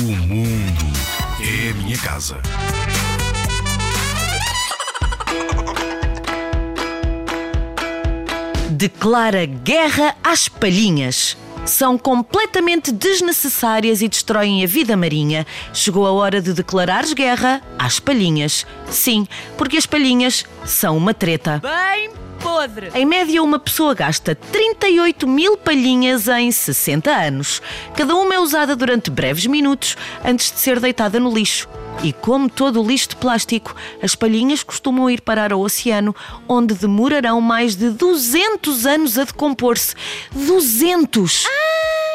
O mundo é a minha casa. declara guerra às palhinhas. São completamente desnecessárias e destroem a vida marinha. Chegou a hora de declarares guerra às palhinhas. Sim, porque as palhinhas são uma treta. Bem podre. Em média, uma pessoa gasta 38 mil palhinhas em 60 anos. Cada uma é usada durante breves minutos antes de ser deitada no lixo. E como todo o lixo de plástico, as palhinhas costumam ir parar ao oceano, onde demorarão mais de 200 anos a decompor-se. 200!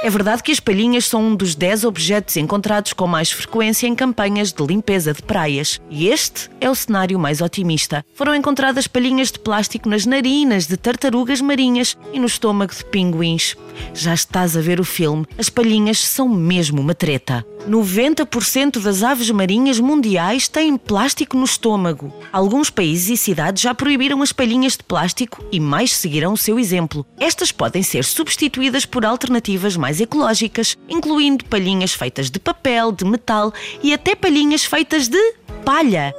É verdade que as palhinhas são um dos 10 objetos encontrados com mais frequência em campanhas de limpeza de praias. E este é o cenário mais otimista. Foram encontradas palhinhas de plástico nas narinas de tartarugas marinhas e no estômago de pinguins. Já estás a ver o filme. As palhinhas são mesmo uma treta. 90% das aves marinhas mundiais têm plástico no estômago. Alguns países e cidades já proibiram as palhinhas de plástico e mais seguirão o seu exemplo. Estas podem ser substituídas por alternativas mais ecológicas, incluindo palhinhas feitas de papel, de metal e até palhinhas feitas de palha.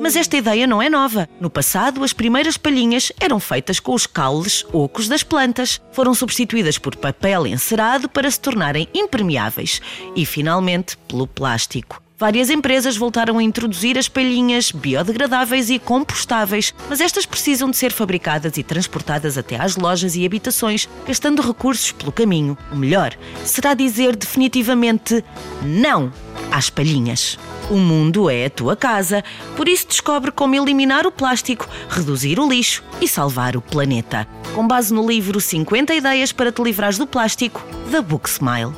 Mas esta ideia não é nova. No passado, as primeiras palhinhas eram feitas com os caules ocos das plantas. Foram substituídas por papel encerado para se tornarem impermeáveis e, finalmente, pelo plástico. Várias empresas voltaram a introduzir as palhinhas biodegradáveis e compostáveis, mas estas precisam de ser fabricadas e transportadas até às lojas e habitações, gastando recursos pelo caminho. O melhor será dizer definitivamente não às palhinhas. O mundo é a tua casa, por isso descobre como eliminar o plástico, reduzir o lixo e salvar o planeta. Com base no livro 50 Ideias para te livrares do plástico, da Book Smile.